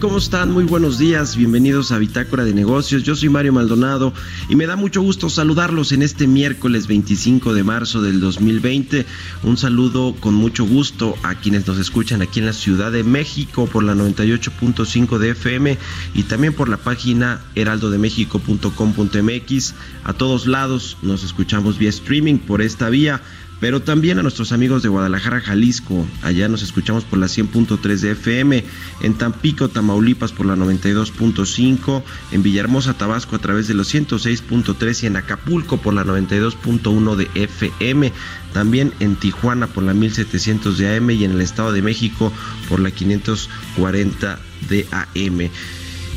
¿Cómo están? Muy buenos días, bienvenidos a Bitácora de Negocios. Yo soy Mario Maldonado y me da mucho gusto saludarlos en este miércoles 25 de marzo del 2020. Un saludo con mucho gusto a quienes nos escuchan aquí en la Ciudad de México por la 98.5 de FM y también por la página heraldodemexico.com.mx. A todos lados nos escuchamos vía streaming por esta vía pero también a nuestros amigos de Guadalajara, Jalisco. Allá nos escuchamos por la 100.3 de FM, en Tampico, Tamaulipas por la 92.5, en Villahermosa, Tabasco a través de los 106.3 y en Acapulco por la 92.1 de FM. También en Tijuana por la 1700 de AM y en el Estado de México por la 540 de AM.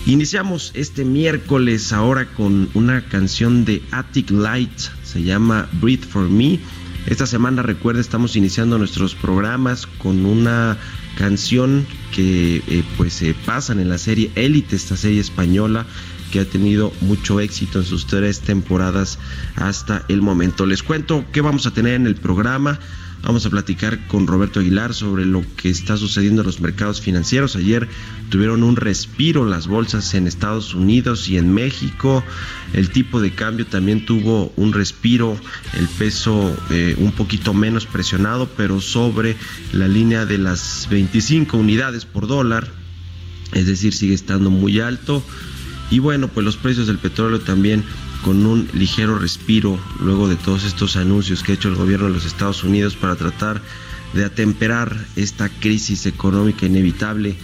Iniciamos este miércoles ahora con una canción de Attic Light, se llama Breathe for Me esta semana, recuerda, estamos iniciando nuestros programas con una canción que eh, pues se pasan en la serie Élite, esta serie española que ha tenido mucho éxito en sus tres temporadas hasta el momento. Les cuento qué vamos a tener en el programa. Vamos a platicar con Roberto Aguilar sobre lo que está sucediendo en los mercados financieros. Ayer tuvieron un respiro las bolsas en Estados Unidos y en México. El tipo de cambio también tuvo un respiro, el peso eh, un poquito menos presionado, pero sobre la línea de las 25 unidades por dólar. Es decir, sigue estando muy alto. Y bueno, pues los precios del petróleo también con un ligero respiro luego de todos estos anuncios que ha hecho el gobierno de los Estados Unidos para tratar de atemperar esta crisis económica inevitable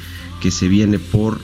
que se viene por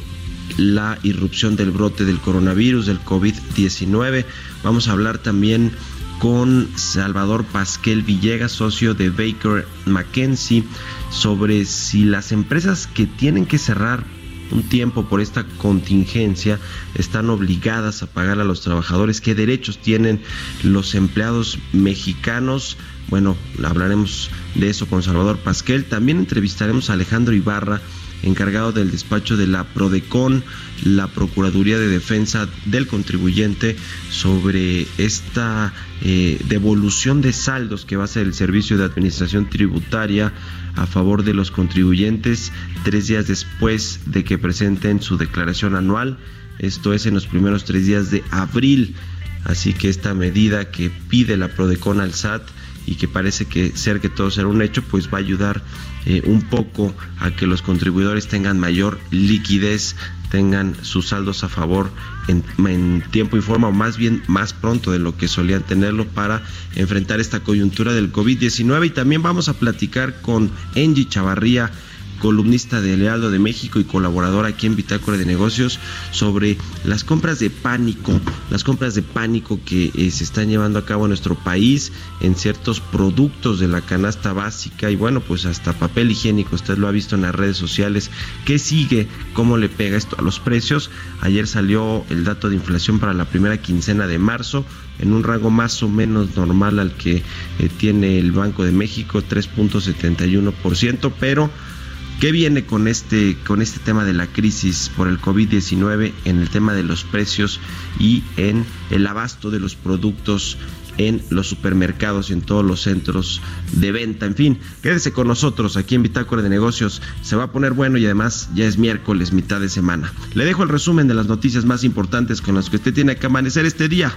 la irrupción del brote del coronavirus, del COVID-19. Vamos a hablar también con Salvador Pasquel Villegas, socio de Baker McKenzie, sobre si las empresas que tienen que cerrar un tiempo por esta contingencia están obligadas a pagar a los trabajadores, qué derechos tienen los empleados mexicanos. Bueno, hablaremos de eso con Salvador Pasquel. También entrevistaremos a Alejandro Ibarra, encargado del despacho de la PRODECON, la Procuraduría de Defensa del Contribuyente, sobre esta eh, devolución de saldos que va a ser el Servicio de Administración Tributaria a favor de los contribuyentes tres días después de que presenten su declaración anual. Esto es en los primeros tres días de abril. Así que esta medida que pide la Prodecon al SAT y que parece que ser que todo será un hecho, pues va a ayudar eh, un poco a que los contribuidores tengan mayor liquidez, tengan sus saldos a favor en, en, tiempo y forma, o más bien más pronto de lo que solían tenerlo para enfrentar esta coyuntura del COVID-19. Y también vamos a platicar con Angie Chavarría columnista de Lealdo de México y colaborador aquí en Bitácora de Negocios, sobre las compras de pánico, las compras de pánico que eh, se están llevando a cabo en nuestro país en ciertos productos de la canasta básica y bueno, pues hasta papel higiénico, usted lo ha visto en las redes sociales. ¿Qué sigue? ¿Cómo le pega esto a los precios? Ayer salió el dato de inflación para la primera quincena de marzo en un rango más o menos normal al que eh, tiene el Banco de México, 3.71%, pero ¿Qué viene con este, con este tema de la crisis por el COVID-19 en el tema de los precios y en el abasto de los productos en los supermercados y en todos los centros de venta. En fin, quédese con nosotros aquí en Bitácora de Negocios. Se va a poner bueno y además ya es miércoles, mitad de semana. Le dejo el resumen de las noticias más importantes con las que usted tiene que amanecer este día.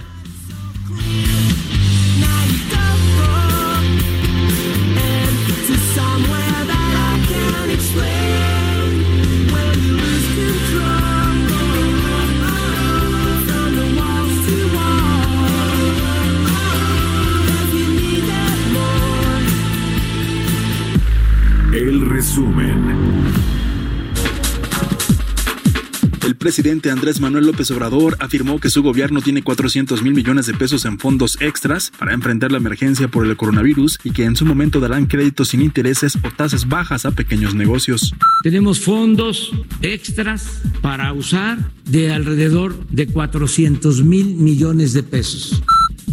Presidente Andrés Manuel López Obrador afirmó que su gobierno tiene 400 mil millones de pesos en fondos extras para enfrentar la emergencia por el coronavirus y que en su momento darán créditos sin intereses o tasas bajas a pequeños negocios. Tenemos fondos extras para usar de alrededor de 400 mil millones de pesos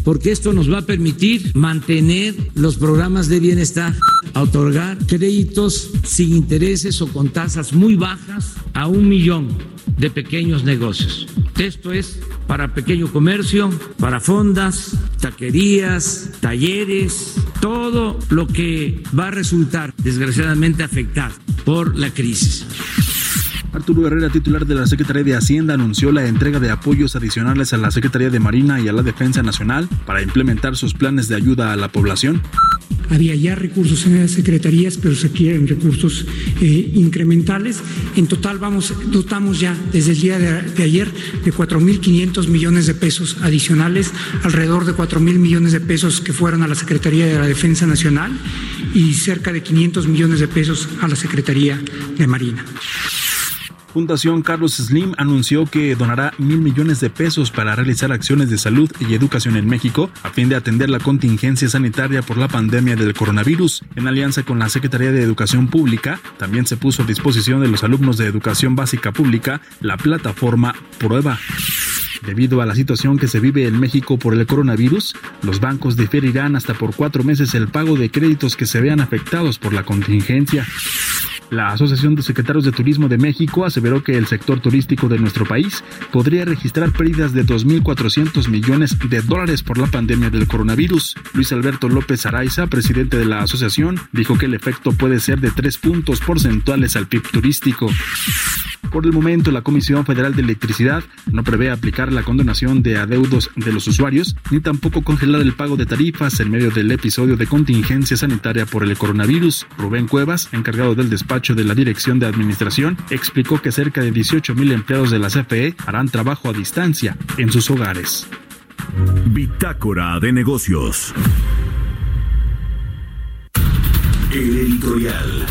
porque esto nos va a permitir mantener los programas de bienestar, otorgar créditos sin intereses o con tasas muy bajas a un millón de pequeños negocios. Esto es para pequeño comercio, para fondas, taquerías, talleres, todo lo que va a resultar desgraciadamente afectado por la crisis. Arturo Herrera, titular de la Secretaría de Hacienda, anunció la entrega de apoyos adicionales a la Secretaría de Marina y a la Defensa Nacional para implementar sus planes de ayuda a la población. Había ya recursos en las secretarías, pero se quieren recursos eh, incrementales. En total vamos, dotamos ya desde el día de, de ayer de 4.500 millones de pesos adicionales, alrededor de 4.000 millones de pesos que fueron a la Secretaría de la Defensa Nacional y cerca de 500 millones de pesos a la Secretaría de Marina. Fundación Carlos Slim anunció que donará mil millones de pesos para realizar acciones de salud y educación en México a fin de atender la contingencia sanitaria por la pandemia del coronavirus. En alianza con la Secretaría de Educación Pública, también se puso a disposición de los alumnos de educación básica pública la plataforma Prueba. Debido a la situación que se vive en México por el coronavirus, los bancos diferirán hasta por cuatro meses el pago de créditos que se vean afectados por la contingencia. La Asociación de Secretarios de Turismo de México aseveró que el sector turístico de nuestro país podría registrar pérdidas de 2.400 millones de dólares por la pandemia del coronavirus. Luis Alberto López Araiza, presidente de la asociación, dijo que el efecto puede ser de tres puntos porcentuales al PIB turístico. Por el momento, la Comisión Federal de Electricidad no prevé aplicar la condonación de adeudos de los usuarios, ni tampoco congelar el pago de tarifas en medio del episodio de contingencia sanitaria por el coronavirus. Rubén Cuevas, encargado del despacho de la Dirección de Administración explicó que cerca de 18 mil empleados de la CFE harán trabajo a distancia en sus hogares. Bitácora de negocios. El editorial.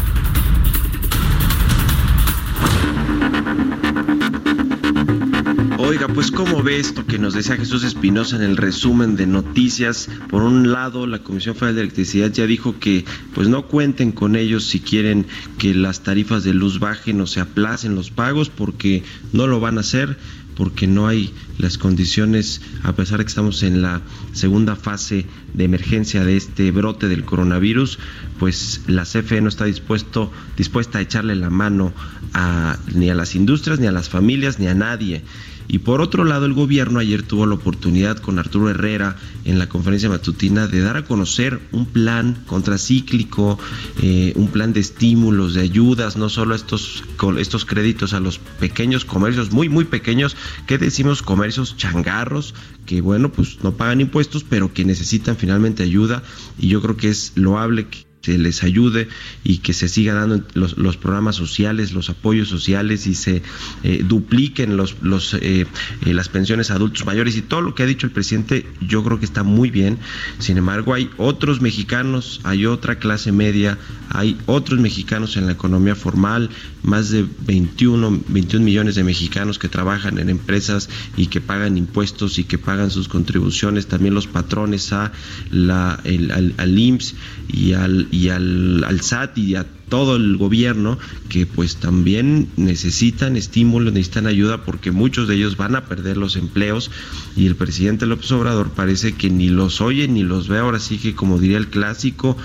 Oiga, pues ¿cómo ve esto que nos decía Jesús Espinosa en el resumen de noticias? Por un lado, la Comisión Federal de Electricidad ya dijo que pues no cuenten con ellos si quieren que las tarifas de luz bajen o se aplacen los pagos porque no lo van a hacer porque no hay las condiciones, a pesar de que estamos en la segunda fase de emergencia de este brote del coronavirus, pues la CFE no está dispuesto, dispuesta a echarle la mano a, ni a las industrias, ni a las familias, ni a nadie. Y por otro lado, el gobierno ayer tuvo la oportunidad con Arturo Herrera en la conferencia matutina de dar a conocer un plan contracíclico, eh, un plan de estímulos, de ayudas, no solo estos, estos créditos a los pequeños comercios, muy, muy pequeños, que decimos comercios changarros, que bueno, pues no pagan impuestos, pero que necesitan finalmente ayuda. Y yo creo que es loable que se les ayude y que se siga dando los, los programas sociales, los apoyos sociales y se eh, dupliquen los, los, eh, eh, las pensiones a adultos mayores y todo lo que ha dicho el presidente yo creo que está muy bien. Sin embargo, hay otros mexicanos, hay otra clase media, hay otros mexicanos en la economía formal, más de 21, 21 millones de mexicanos que trabajan en empresas y que pagan impuestos y que pagan sus contribuciones, también los patrones a la, el, al, al IMSS y al, y al, SAT y a todo el gobierno que pues también necesitan estímulos, necesitan ayuda porque muchos de ellos van a perder los empleos y el presidente López Obrador parece que ni los oye ni los ve, ahora sí que como diría el clásico,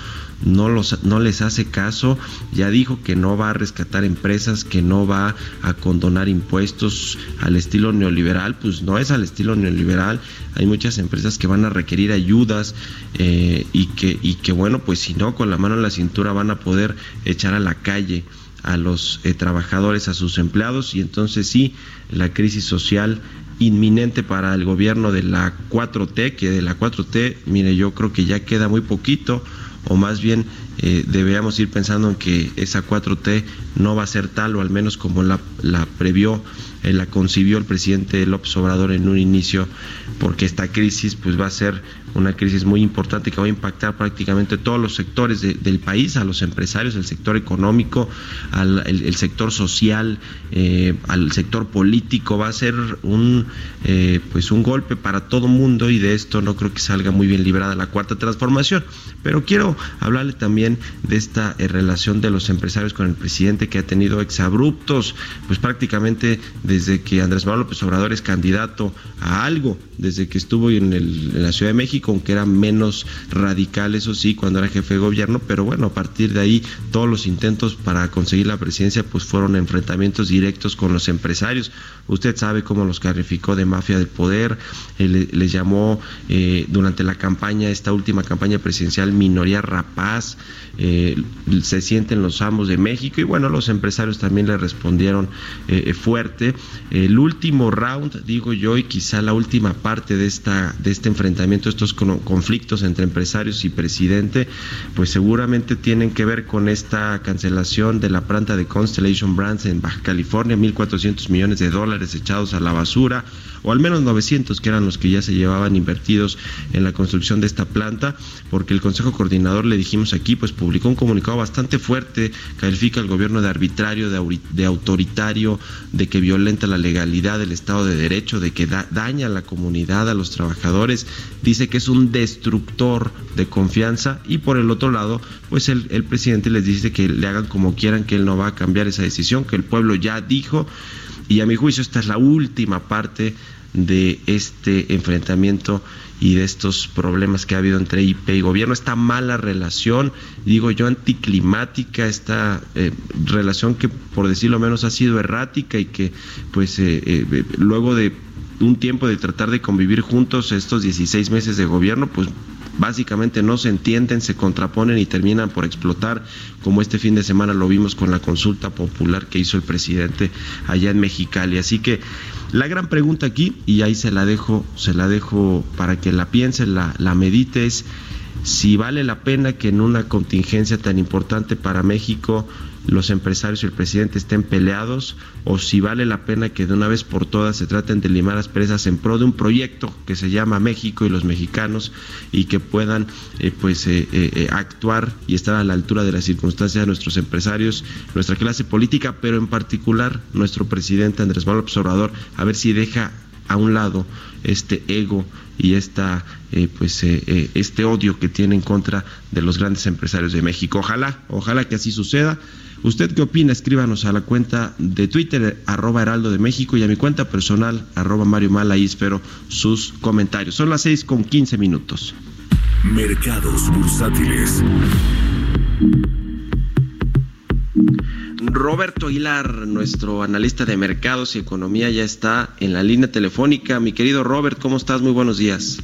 no, los, no les hace caso, ya dijo que no va a rescatar empresas, que no va a condonar impuestos al estilo neoliberal, pues no es al estilo neoliberal, hay muchas empresas que van a requerir ayudas eh, y, que, y que bueno, pues si no, con la mano en la cintura van a poder echar a la calle a los eh, trabajadores, a sus empleados. Y entonces sí, la crisis social inminente para el gobierno de la 4T, que de la 4T, mire, yo creo que ya queda muy poquito, o más bien eh, debemos ir pensando en que esa 4T no va a ser tal, o al menos como la, la previó, eh, la concibió el presidente López Obrador en un inicio, porque esta crisis pues va a ser una crisis muy importante que va a impactar prácticamente todos los sectores de, del país, a los empresarios, el sector económico, al el sector social, eh, al sector político, va a ser un eh, pues un golpe para todo mundo y de esto no creo que salga muy bien librada la cuarta transformación. Pero quiero hablarle también de esta eh, relación de los empresarios con el presidente que ha tenido exabruptos, pues prácticamente desde que Andrés Manuel López Obrador es candidato a algo, desde que estuvo en, el, en la Ciudad de México, aunque era menos radical, eso sí, cuando era jefe de gobierno, pero bueno, a partir de ahí todos los intentos para conseguir la presidencia pues fueron enfrentamientos directos con los empresarios. Usted sabe cómo los calificó de mafia del poder, él, les llamó eh, durante la campaña, esta última campaña presidencial, minoría rapaz, eh, se sienten los amos de México y bueno, los empresarios también le respondieron eh, fuerte. El último round, digo yo, y quizá la última parte de, esta, de este enfrentamiento, estos conflictos entre empresarios y presidente, pues seguramente tienen que ver con esta cancelación de la planta de Constellation Brands en Baja California, 1.400 millones de dólares echados a la basura, o al menos 900 que eran los que ya se llevaban invertidos en la construcción de esta planta, porque el Consejo Coordinador, le dijimos aquí, pues publicó un comunicado bastante fuerte, califica al gobierno de arbitrario, de, autoritario, de que violenta la legalidad del Estado de Derecho, de que da, daña a la comunidad, a los trabajadores, dice que es un destructor de confianza y por el otro lado, pues el, presidente les dice que le hagan como quieran, que él no va a cambiar esa decisión, que el pueblo ya dijo. Y a mi juicio esta es la última parte de este enfrentamiento y de estos problemas que ha habido entre IP y gobierno, esta mala relación, digo yo, anticlimática, esta eh, relación que por decirlo menos ha sido errática y que pues eh, eh, luego de un tiempo de tratar de convivir juntos estos 16 meses de gobierno, pues básicamente no se entienden, se contraponen y terminan por explotar, como este fin de semana lo vimos con la consulta popular que hizo el presidente allá en Mexicali. Así que la gran pregunta aquí, y ahí se la dejo, se la dejo para que la piense, la, la medite, es si vale la pena que en una contingencia tan importante para México los empresarios y el presidente estén peleados o si vale la pena que de una vez por todas se traten de limar las presas en pro de un proyecto que se llama México y los mexicanos y que puedan eh, pues eh, eh, actuar y estar a la altura de las circunstancias de nuestros empresarios, nuestra clase política, pero en particular nuestro presidente Andrés Manuel Obrador, a ver si deja a un lado este ego y esta eh, pues eh, eh, este odio que tiene en contra de los grandes empresarios de México. Ojalá, ojalá que así suceda. ¿Usted qué opina? Escríbanos a la cuenta de Twitter, arroba Heraldo de México, y a mi cuenta personal, arroba Mario Mal, ahí espero sus comentarios. Son las seis con quince minutos. Mercados bursátiles. Roberto Hilar, nuestro analista de mercados y economía, ya está en la línea telefónica. Mi querido Robert, ¿cómo estás? Muy buenos días.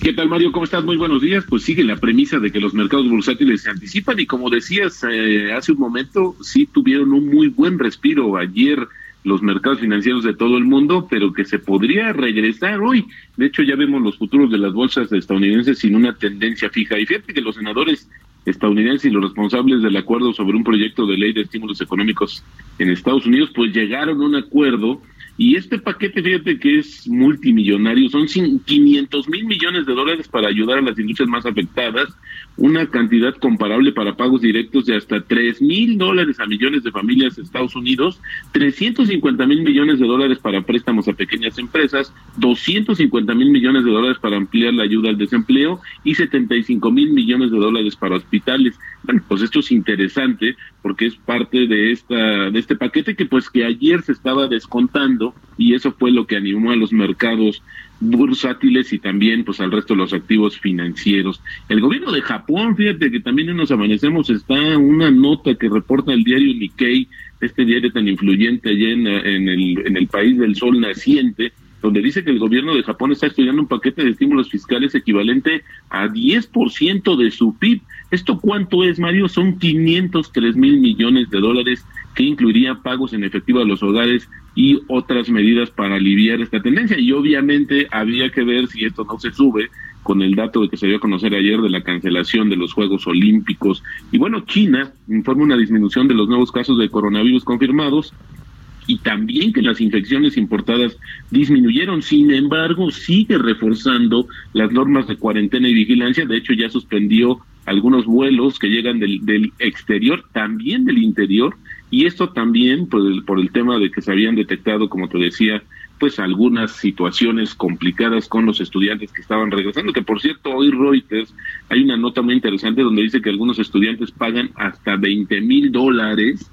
¿Qué tal, Mario? ¿Cómo estás? Muy buenos días. Pues sigue la premisa de que los mercados bursátiles se anticipan y como decías eh, hace un momento, sí tuvieron un muy buen respiro ayer los mercados financieros de todo el mundo, pero que se podría regresar hoy. De hecho, ya vemos los futuros de las bolsas estadounidenses sin una tendencia fija. Y fíjate que los senadores estadounidense y los responsables del acuerdo sobre un proyecto de ley de estímulos económicos en Estados Unidos, pues llegaron a un acuerdo y este paquete, fíjate que es multimillonario, son 500 mil millones de dólares para ayudar a las industrias más afectadas, una cantidad comparable para pagos directos de hasta 3 mil dólares a millones de familias de Estados Unidos, 350 mil millones de dólares para préstamos a pequeñas empresas, 250 mil millones de dólares para ampliar la ayuda al desempleo y 75 mil millones de dólares para hospitales. Bueno, pues esto es interesante porque es parte de esta de este paquete que pues que ayer se estaba descontando y eso fue lo que animó a los mercados bursátiles y también pues al resto de los activos financieros. El gobierno de Japón, fíjate que también en nos amanecemos está una nota que reporta el diario Nikkei, este diario tan influyente allá en, en, el, en el país del sol naciente, donde dice que el gobierno de Japón está estudiando un paquete de estímulos fiscales equivalente a 10% de su PIB. ¿Esto cuánto es, Mario? Son 503 mil millones de dólares que incluiría pagos en efectivo a los hogares y otras medidas para aliviar esta tendencia. Y obviamente había que ver si esto no se sube con el dato de que se dio a conocer ayer de la cancelación de los Juegos Olímpicos. Y bueno, China informa una disminución de los nuevos casos de coronavirus confirmados y también que las infecciones importadas disminuyeron. Sin embargo, sigue reforzando las normas de cuarentena y vigilancia. De hecho, ya suspendió algunos vuelos que llegan del, del exterior, también del interior, y esto también por el, por el tema de que se habían detectado, como te decía, pues algunas situaciones complicadas con los estudiantes que estaban regresando, que por cierto hoy Reuters hay una nota muy interesante donde dice que algunos estudiantes pagan hasta 20 mil dólares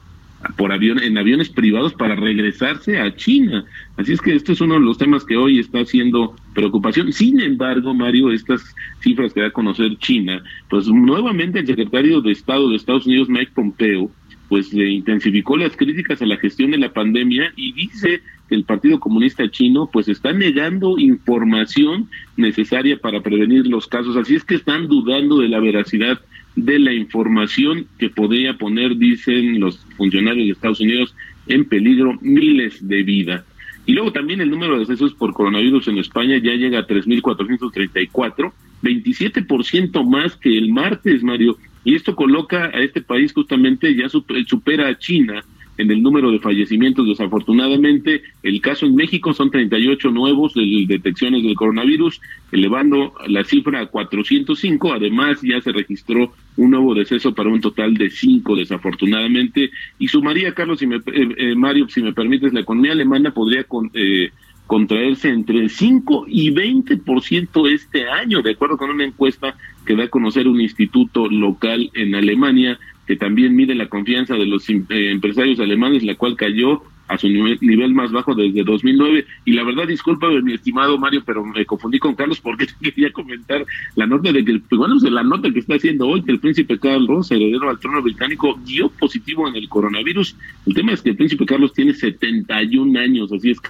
por avión en aviones privados para regresarse a China. Así es que este es uno de los temas que hoy está haciendo preocupación. Sin embargo, Mario, estas cifras que da a conocer China, pues nuevamente el secretario de Estado de Estados Unidos, Mike Pompeo, pues le intensificó las críticas a la gestión de la pandemia y dice que el Partido Comunista Chino pues está negando información necesaria para prevenir los casos. Así es que están dudando de la veracidad de la información que podría poner, dicen los funcionarios de Estados Unidos, en peligro miles de vidas. Y luego también el número de decesos por coronavirus en España ya llega a 3.434, 27% más que el martes, Mario. Y esto coloca a este país justamente, ya supera a China en el número de fallecimientos. Desafortunadamente, el caso en México son 38 nuevos de detecciones del coronavirus, elevando la cifra a 405. Además, ya se registró un nuevo deceso para un total de 5, desafortunadamente. Y sumaría, Carlos, si me, eh, eh, Mario, si me permites, la economía alemana podría con, eh, contraerse entre el 5 y 20% este año, de acuerdo con una encuesta que da a conocer un instituto local en Alemania, que también mide la confianza de los eh, empresarios alemanes, la cual cayó a su nivel, más bajo desde 2009. Y la verdad, disculpa, mi estimado Mario, pero me confundí con Carlos porque quería comentar la nota de que, pues, bueno, la nota que está haciendo hoy que el príncipe Carlos, heredero al trono británico, dio positivo en el coronavirus. El tema es que el príncipe Carlos tiene 71 años, así es que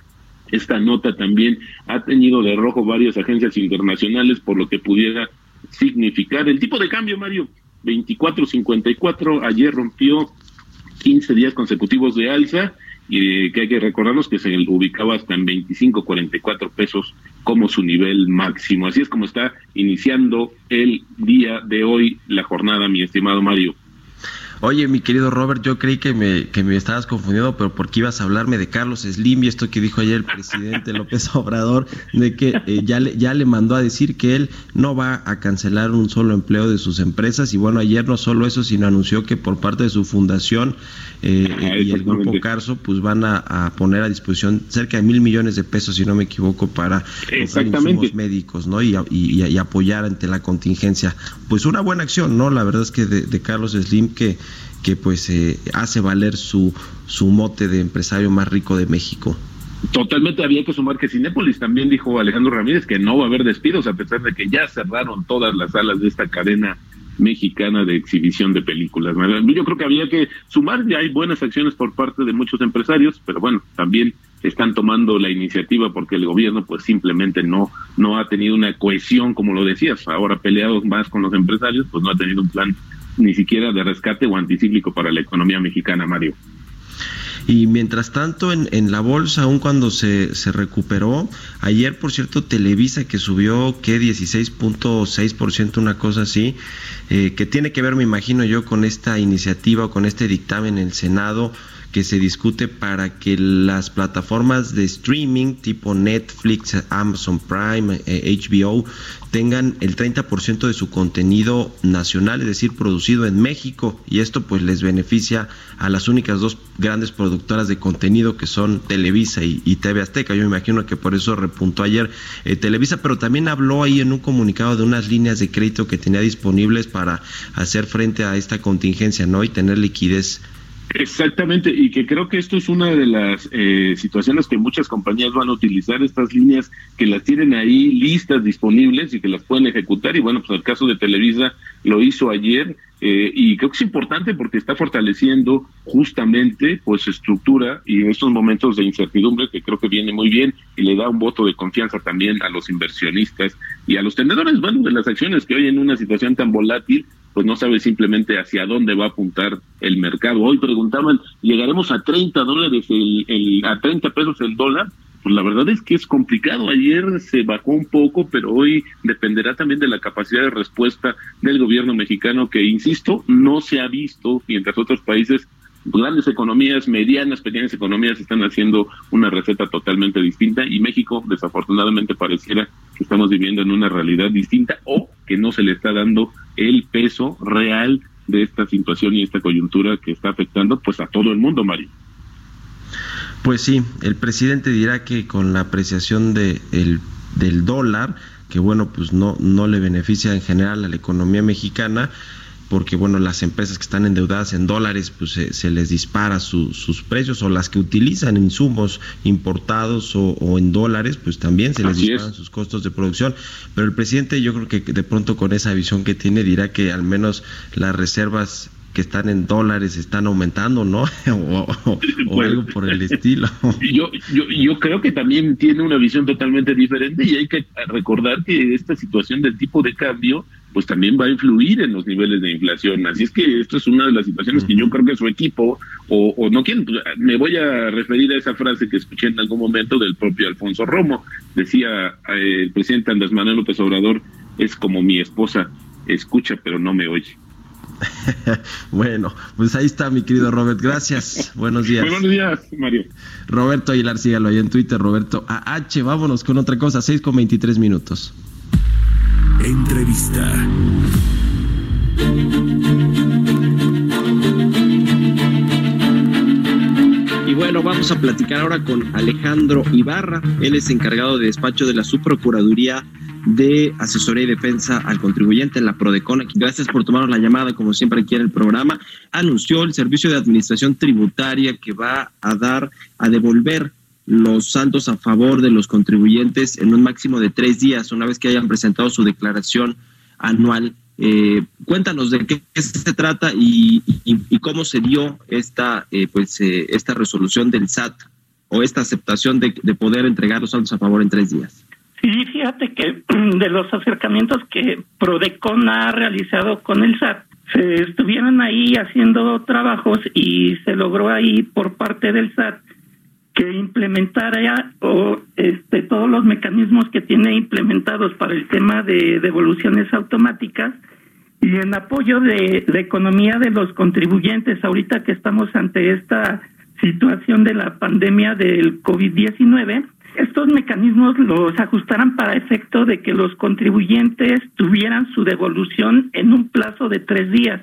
esta nota también ha tenido de rojo varias agencias internacionales por lo que pudiera significar el tipo de cambio, Mario. 24.54, ayer rompió 15 días consecutivos de alza y que hay que recordarnos que se ubicaba hasta en 25.44 pesos como su nivel máximo. Así es como está iniciando el día de hoy la jornada, mi estimado Mario. Oye, mi querido Robert, yo creí que me, que me estabas confundiendo, pero porque ibas a hablarme de Carlos Slim y esto que dijo ayer el presidente López Obrador, de que eh, ya, le, ya le mandó a decir que él no va a cancelar un solo empleo de sus empresas. Y bueno, ayer no solo eso, sino anunció que por parte de su fundación eh, y el grupo Carso, pues van a, poner a disposición cerca de mil millones de pesos, si no me equivoco, para insumos médicos, ¿no? Y, y, apoyar ante la contingencia. Pues una buena acción, ¿no? La verdad es que de, de Carlos Slim que que pues eh, hace valer su, su mote de empresario más rico de México. Totalmente había que sumar que Cinépolis también dijo Alejandro Ramírez que no va a haber despidos a pesar de que ya cerraron todas las salas de esta cadena mexicana de exhibición de películas. Yo creo que había que sumar, ya hay buenas acciones por parte de muchos empresarios, pero bueno, también están tomando la iniciativa porque el gobierno pues simplemente no no ha tenido una cohesión como lo decías, ahora peleados más con los empresarios, pues no ha tenido un plan ni siquiera de rescate o anticíclico para la economía mexicana, Mario. Y mientras tanto, en, en la bolsa, aun cuando se, se recuperó, ayer, por cierto, Televisa que subió, que 16.6%, una cosa así, eh, que tiene que ver, me imagino yo, con esta iniciativa o con este dictamen en el Senado que se discute para que las plataformas de streaming tipo Netflix, Amazon Prime, HBO eh, tengan el 30% de su contenido nacional, es decir, producido en México y esto pues les beneficia a las únicas dos grandes productoras de contenido que son Televisa y, TV Azteca. Yo me imagino que por eso repuntó ayer eh, Televisa, pero también habló ahí en un comunicado de unas líneas de crédito que tenía disponibles para hacer frente a esta contingencia, ¿no? Y tener liquidez Exactamente, y que creo que esto es una de las eh, situaciones que muchas compañías van a utilizar, estas líneas que las tienen ahí listas, disponibles y que las pueden ejecutar. Y bueno, pues el caso de Televisa lo hizo ayer eh, y creo que es importante porque está fortaleciendo justamente pues estructura y en estos momentos de incertidumbre que creo que viene muy bien y le da un voto de confianza también a los inversionistas y a los tenedores, bueno, de las acciones que hoy en una situación tan volátil pues no sabe simplemente hacia dónde va a apuntar el mercado. Hoy preguntaban, ¿llegaremos a 30 dólares, el, el, a 30 pesos el dólar? Pues la verdad es que es complicado. Ayer se bajó un poco, pero hoy dependerá también de la capacidad de respuesta del gobierno mexicano, que, insisto, no se ha visto, mientras otros países grandes economías, medianas, pequeñas economías están haciendo una receta totalmente distinta y México desafortunadamente pareciera que estamos viviendo en una realidad distinta o que no se le está dando el peso real de esta situación y esta coyuntura que está afectando pues a todo el mundo, Mario. Pues sí, el presidente dirá que con la apreciación de el, del dólar, que bueno, pues no, no le beneficia en general a la economía mexicana, porque bueno, las empresas que están endeudadas en dólares, pues se, les dispara sus precios, o las que utilizan insumos importados o, en dólares, pues también se les disparan sus costos de producción. Pero el presidente yo creo que de pronto con esa visión que tiene dirá que al menos las reservas que están en dólares están aumentando, ¿no? o, algo por el estilo. Yo, yo, yo creo que también tiene una visión totalmente diferente y hay que recordar que esta situación del tipo de cambio pues también va a influir en los niveles de inflación. Así es que esto es una de las situaciones que yo creo que su equipo, o, no quieren, pues, me voy a referir a esa frase que escuché en algún momento del propio Alfonso Romo. Decía eh, el presidente Andrés Manuel López Obrador, es como mi esposa, escucha pero no me oye. bueno, pues ahí está mi querido Robert. Gracias. Buenos días. buenos días, Mario. Roberto Aguilar, sígalo ahí en Twitter, Roberto AH. Vámonos con otra cosa, 6 con 23 minutos. Entrevista. Y bueno, vamos a platicar ahora con Alejandro Ibarra. Él es encargado de despacho de la Subprocuraduría de Asesoría y Defensa al Contribuyente en la Prodecon. Gracias por tomarnos la llamada, como siempre aquí en el programa. Anunció el Servicio de Administración Tributaria que va a dar, a devolver los saldos a favor de los contribuyentes en un máximo de tres días, una vez que hayan presentado su declaración anual. Eh, cuéntanos de qué, se trata y, cómo se dio esta, eh, pues, eh, esta resolución del SAT o esta aceptación de, poder entregar los saldos a favor en tres días. Sí, fíjate que de los acercamientos que Prodecon ha realizado con el SAT, se estuvieron ahí haciendo trabajos y se logró ahí por parte del SAT que implementara o este todos los mecanismos que tiene implementados para el tema de devoluciones automáticas y en apoyo de la economía de los contribuyentes ahorita que estamos ante esta situación de la pandemia del COVID-19, estos mecanismos los ajustarán para efecto de que los contribuyentes tuvieran su devolución en un plazo de tres días.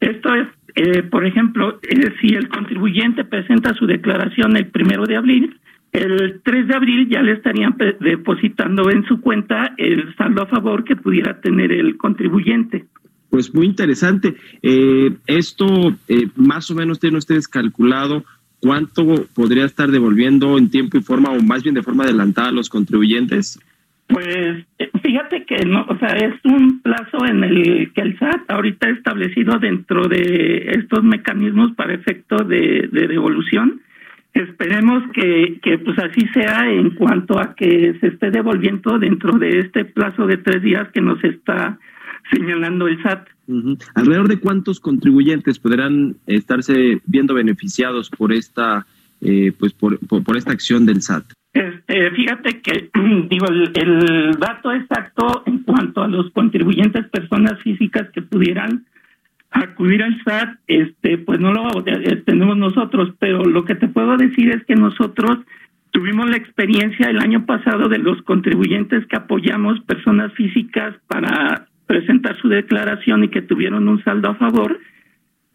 Esto es eh, por ejemplo, eh, si el contribuyente presenta su declaración el primero de abril, el 3 de abril ya le estarían depositando en su cuenta el saldo a favor que pudiera tener el contribuyente. Pues muy interesante. Eh, esto, más o menos, tienen ustedes calculado cuánto podría estar devolviendo en tiempo y forma, o más bien de forma adelantada a los contribuyentes. Pues eh, fíjate que no, o sea, es un plazo en el que el SAT ahorita ha establecido dentro de estos mecanismos para efecto de, devolución. Esperemos que, que pues así sea en cuanto a que se esté devolviendo dentro de este plazo de tres días que nos está señalando el SAT. ¿Alrededor de cuántos contribuyentes podrán estarse viendo beneficiados por esta pues por, por, esta acción del SAT? Este, fíjate que digo el, el, dato exacto en cuanto a los contribuyentes personas físicas que pudieran acudir al SAT, este, pues no lo tenemos nosotros, pero lo que te puedo decir es que nosotros tuvimos la experiencia el año pasado de los contribuyentes que apoyamos personas físicas para presentar su declaración y que tuvieron un saldo a favor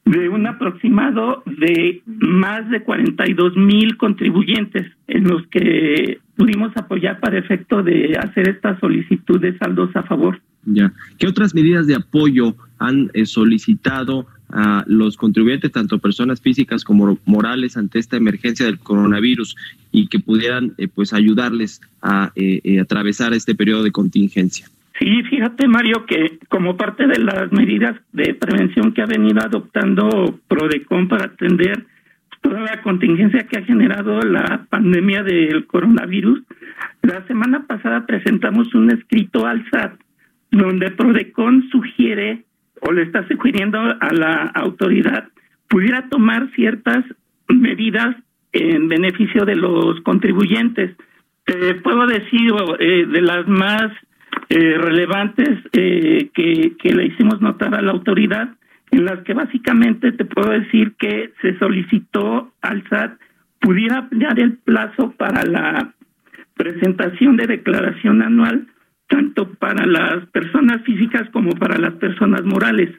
de un aproximado de más de 42 mil contribuyentes en los que pudimos apoyar para efecto de hacer esta solicitud de saldos a favor. Ya. ¿Qué otras medidas de apoyo han eh, solicitado a los contribuyentes, tanto personas físicas como morales, ante esta emergencia del coronavirus y que pudieran eh, pues ayudarles a eh, atravesar este periodo de contingencia? Sí, fíjate Mario que como parte de las medidas de prevención que ha venido adoptando Prodecon para atender toda la contingencia que ha generado la pandemia del coronavirus, la semana pasada presentamos un escrito al SAT donde Prodecon sugiere o le está sugiriendo a la autoridad pudiera tomar ciertas medidas en beneficio de los contribuyentes. Te puedo decir eh, de las más eh, relevantes eh, que, le hicimos notar a la autoridad, en las que básicamente te puedo decir que se solicitó al SAT pudiera ampliar el plazo para la presentación de declaración anual, tanto para las personas físicas como para las personas morales.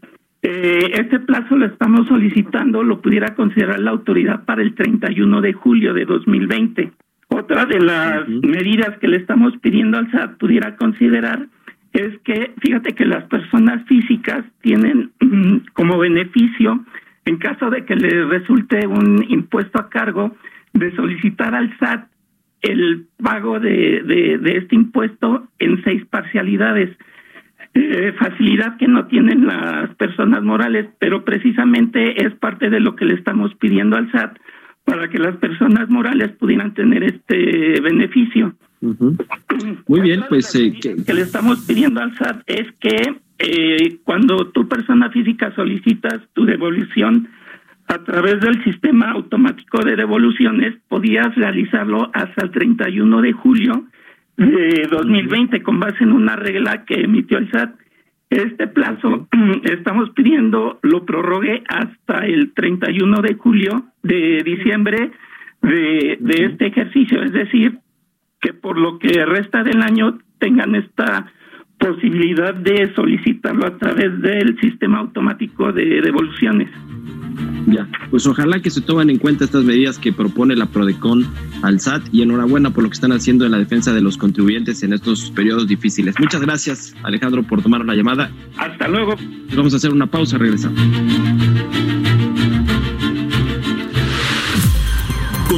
Eh, este plazo lo estamos solicitando, lo pudiera considerar la autoridad para el 31 de julio de 2020. Otra de las medidas que le estamos pidiendo al SAT pudiera considerar es que, fíjate que las personas físicas tienen como beneficio, en caso de que les resulte un impuesto a cargo, de solicitar al SAT el pago de, de, este impuesto en seis parcialidades. Eh, facilidad que no tienen las personas morales, pero precisamente es parte de lo que le estamos pidiendo al SAT para que las personas morales pudieran tener este beneficio. Muy bien, pues eh, que, le estamos pidiendo al SAT es que eh, cuando tu persona física solicitas tu devolución a través del sistema automático de devoluciones, podías realizarlo hasta el 31 de julio de 2020 con base en una regla que emitió el SAT. Este plazo estamos pidiendo lo prorrogue hasta el 31 de julio de diciembre de, de este ejercicio, es decir, que por lo que resta del año tengan esta posibilidad de solicitarlo a través del sistema automático de devoluciones. Ya, pues ojalá que se tomen en cuenta estas medidas que propone la Prodecon al SAT y enhorabuena por lo que están haciendo en la defensa de los contribuyentes en estos periodos difíciles. Muchas gracias, Alejandro, por tomar la llamada. Hasta luego. Vamos a hacer una pausa, regresamos.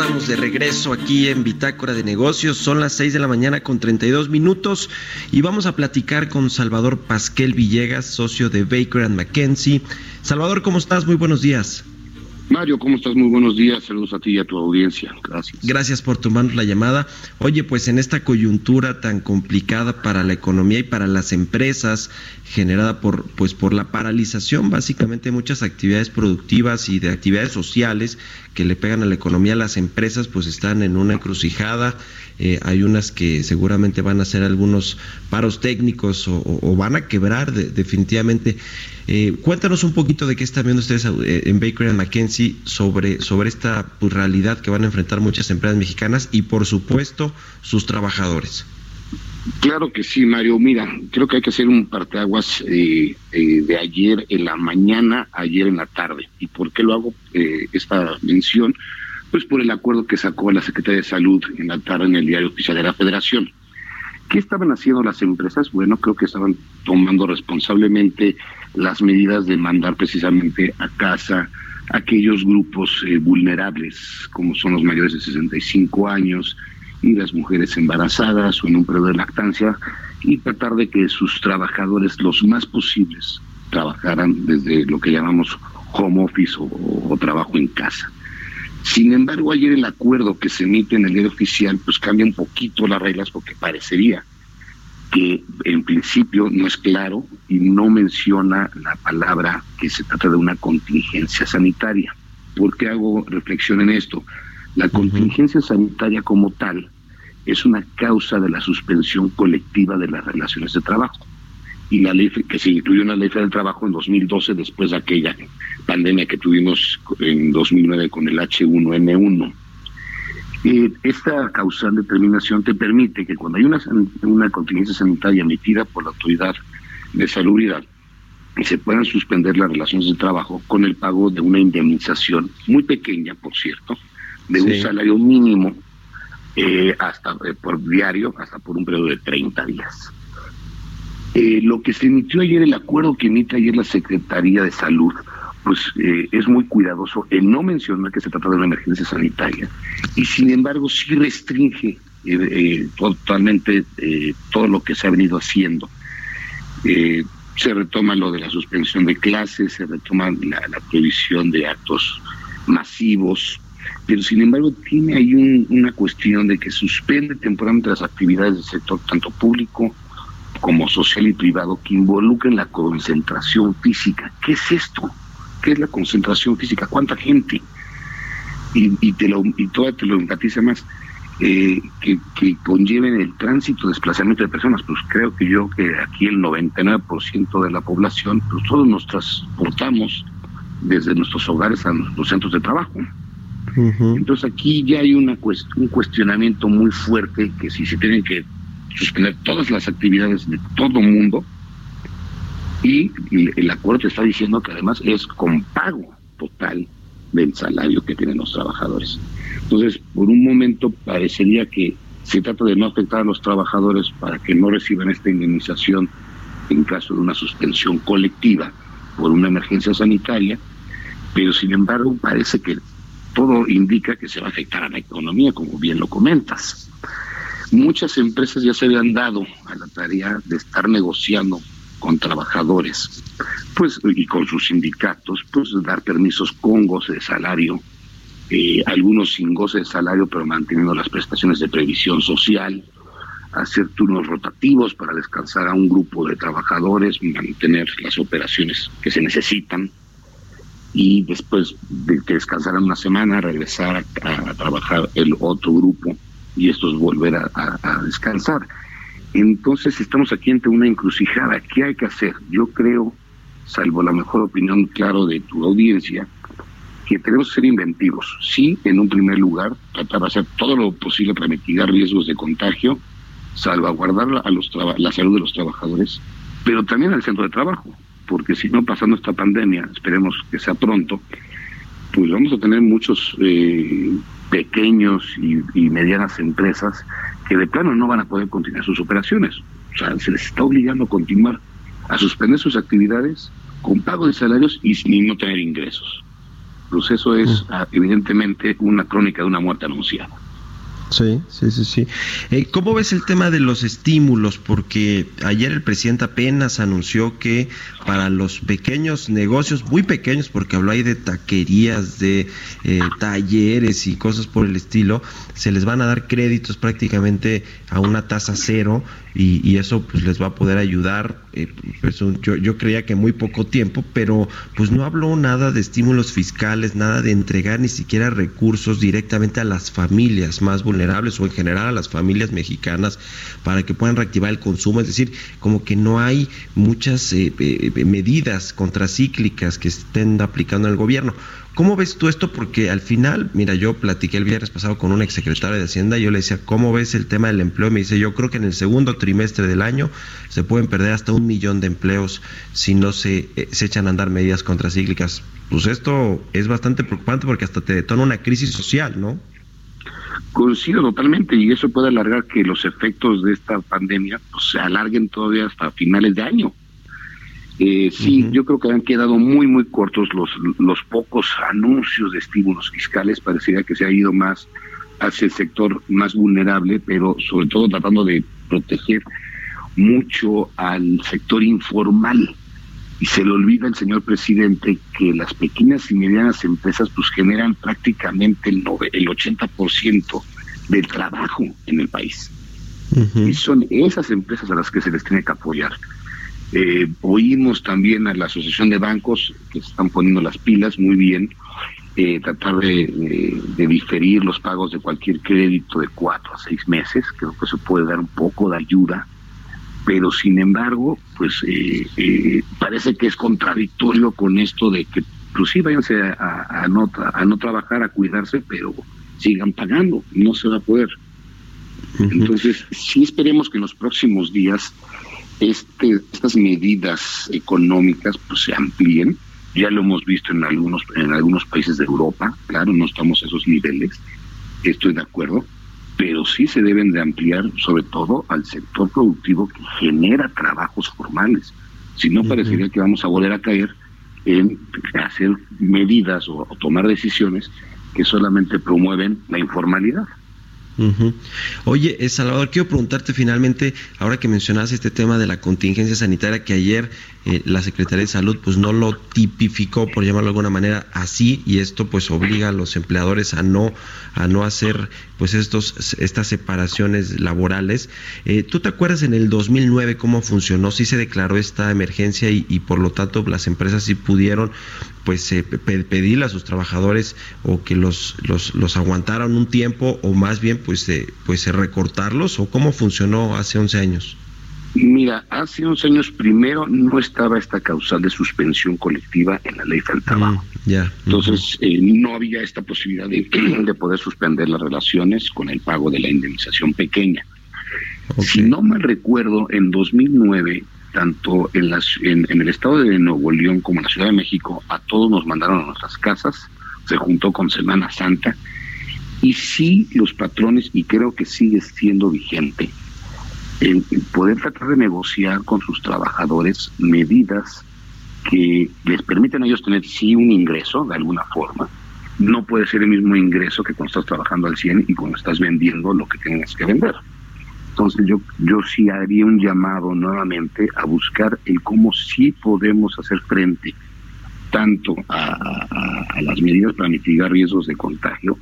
Estamos de regreso aquí en Bitácora de Negocios. Son las 6 de la mañana con 32 minutos y vamos a platicar con Salvador Pasquel Villegas, socio de Baker and McKenzie. Salvador, ¿cómo estás? Muy buenos días. Mario, ¿cómo estás? Muy buenos días. Saludos a ti y a tu audiencia. Gracias. Gracias por tomarnos la llamada. Oye, pues en esta coyuntura tan complicada para la economía y para las empresas, generada por, pues, por la paralización básicamente de muchas actividades productivas y de actividades sociales que le pegan a la economía, las empresas pues están en una encrucijada. Eh, hay unas que seguramente van a hacer algunos paros técnicos o, van a quebrar definitivamente. Eh, cuéntanos un poquito de qué están viendo ustedes eh, en Baker McKenzie sobre, sobre esta realidad que van a enfrentar muchas empresas mexicanas y por supuesto sus trabajadores. Claro que sí, Mario. Mira, creo que hay que hacer un parteaguas eh, de ayer en la mañana, ayer en la tarde. ¿Y por qué lo hago esta mención? Pues por el acuerdo que sacó la Secretaría de Salud en la tarde en el diario oficial de la Federación. ¿Qué estaban haciendo las empresas? Bueno, creo que estaban tomando responsablemente las medidas de mandar precisamente a casa aquellos grupos eh, vulnerables, como son los mayores de 65 años y las mujeres embarazadas o en un periodo de lactancia y tratar de que sus trabajadores los más posibles trabajaran desde lo que llamamos home office o, trabajo en casa. Sin embargo, ayer el acuerdo que se emite en el diario oficial pues cambia un poquito las reglas porque parecería que en principio no es claro y no menciona la palabra que se trata de una contingencia sanitaria. ¿Por qué hago reflexión en esto? La contingencia sanitaria como tal es una causa de la suspensión colectiva de las relaciones de trabajo. Y la ley que se incluyó en la ley del trabajo en 2012 después de aquella pandemia que tuvimos en 2009 con el H1N1. Eh, esta causal determinación te permite que cuando hay una, una contingencia sanitaria emitida por la autoridad de salubridad, se puedan suspender las relaciones de trabajo con el pago de una indemnización muy pequeña, por cierto, de un salario mínimo eh, hasta eh, por diario, hasta por un periodo de 30 días. Eh, lo que se emitió ayer, el acuerdo que emite ayer la Secretaría de Salud, pues es muy cuidadoso en no mencionar que se trata de una emergencia sanitaria y sin embargo sí restringe totalmente todo lo que se ha venido haciendo. se retoma lo de la suspensión de clases, se retoma la, la prohibición de actos masivos, pero sin embargo tiene ahí una cuestión de que suspende temporalmente las actividades del sector tanto público como social y privado que involucren la concentración física. ¿Qué es esto? ¿Qué es la concentración física? ¿Cuánta gente? Y, y te lo, y todavía te lo empatiza más. Eh, que, que, conlleven el tránsito, desplazamiento de personas. Pues creo que yo que aquí el 99% de la población, pues todos nos transportamos desde nuestros hogares a los centros de trabajo. Entonces aquí ya hay una un cuestionamiento muy fuerte que si se tienen que suspender todas las actividades de todo mundo y el acuerdo está diciendo que además es con pago total del salario que tienen los trabajadores. Entonces, por un momento parecería que se trata de no afectar a los trabajadores para que no reciban esta indemnización en caso de una suspensión colectiva por una emergencia sanitaria, pero sin embargo parece que todo indica que se va a afectar a la economía, como bien lo comentas. Muchas empresas ya se habían dado a la tarea de estar negociando con trabajadores, pues y con sus sindicatos, pues dar permisos con goce de salario, eh, algunos sin goce de salario, pero manteniendo las prestaciones de previsión social, hacer turnos rotativos para descansar a un grupo de trabajadores, mantener las operaciones que se necesitan y después de que descansaran una semana, regresar a, trabajar el otro grupo y estos volver a, descansar. Entonces estamos aquí ante una encrucijada. ¿Qué hay que hacer? Yo creo, salvo la mejor opinión, claro, de tu audiencia, que tenemos que ser inventivos. Sí, en un primer lugar, tratar de hacer todo lo posible para mitigar riesgos de contagio, salvaguardar a los la salud de los trabajadores, pero también al centro de trabajo porque si no pasando esta pandemia, esperemos que sea pronto, pues vamos a tener muchos eh, pequeños y, medianas empresas que de plano no van a poder continuar sus operaciones. O sea, se les está obligando a continuar, a suspender sus actividades con pago de salarios y sin no tener ingresos. Pues eso es mm. ah, evidentemente una crónica de una muerte anunciada. Sí, sí, sí, sí. Eh, ¿Cómo ves el tema de los estímulos? Porque ayer el presidente apenas anunció que para los pequeños negocios, muy pequeños, porque habló ahí de taquerías, de eh, talleres y cosas por el estilo, se les van a dar créditos prácticamente a una tasa cero y, eso pues les va a poder ayudar. Eh, pues, yo, yo creía que muy poco tiempo, pero pues no habló nada de estímulos fiscales, nada de entregar ni siquiera recursos directamente a las familias más vulnerables o en general a las familias mexicanas para que puedan reactivar el consumo. Es decir, como que no hay muchas eh, eh, medidas contracíclicas que estén aplicando el gobierno. ¿Cómo ves tú esto? Porque al final, mira, yo platiqué el viernes pasado con un exsecretario de Hacienda y yo le decía, ¿cómo ves el tema del empleo? Me dice, yo creo que en el segundo trimestre del año se pueden perder hasta un millón de empleos si no se, eh, echan a andar medidas contracíclicas. Pues esto es bastante preocupante porque hasta te detona una crisis social, ¿no? Coincido totalmente y eso puede alargar que los efectos de esta pandemia pues, se alarguen todavía hasta finales de año. Eh, sí, yo creo que han quedado muy, muy cortos los, los pocos anuncios de estímulos fiscales. Parecería que se ha ido más hacia el sector más vulnerable, pero sobre todo tratando de proteger mucho al sector informal. Y se le olvida el señor presidente que las pequeñas y medianas empresas pues generan prácticamente el, el 80% del trabajo en el país. Y son esas empresas a las que se les tiene que apoyar. Eh, oímos también a la Asociación de Bancos que se están poniendo las pilas muy bien, eh, tratar de, diferir los pagos de cualquier crédito de cuatro a seis meses, creo que se puede dar un poco de ayuda, pero sin embargo, pues eh, parece que es contradictorio con esto de que, pues sí, váyanse a, no, a no trabajar, a cuidarse, pero sigan pagando, no se va a poder. Entonces, sí esperemos que en los próximos días este, estas medidas económicas pues se amplíen. Ya lo hemos visto en algunos en algunos países de Europa, claro, no estamos a esos niveles, estoy de acuerdo, pero sí se deben de ampliar sobre todo al sector productivo que genera trabajos formales. Si no, parecería que vamos a volver a caer en hacer medidas o tomar decisiones que solamente promueven la informalidad. Oye, eh, Salvador, quiero preguntarte finalmente, ahora que mencionas este tema de la contingencia sanitaria, que ayer eh, la Secretaría de Salud pues no lo tipificó, por llamarlo de alguna manera, así, y esto pues obliga a los empleadores a no, a no hacer pues estos, estas separaciones laborales. Eh, ¿Tú te acuerdas en el 2009 cómo funcionó? Sí se declaró esta emergencia y, por lo tanto las empresas sí pudieron pues eh, pedirle a sus trabajadores o que los, los, aguantaran un tiempo o más bien pues, eh, pues recortarlos o cómo funcionó hace 11 años? Mira, hace 11 años primero no estaba esta causal de suspensión colectiva en la ley del trabajo. Mm, ya. Entonces eh, no había esta posibilidad de, de, poder suspender las relaciones con el pago de la indemnización pequeña. Si no mal recuerdo, en 2009 tanto en, las, en, el estado de Nuevo León como en la Ciudad de México, a todos nos mandaron a nuestras casas, se juntó con Semana Santa, y sí los patrones, y creo que sigue siendo vigente, el, poder tratar de negociar con sus trabajadores medidas que les permiten a ellos tener sí un ingreso de alguna forma. No puede ser el mismo ingreso que cuando estás trabajando al 100 y cuando estás vendiendo lo que tienes que vender. Entonces yo, yo sí haría un llamado nuevamente a buscar el cómo sí podemos hacer frente tanto a, las medidas para mitigar riesgos de contagio,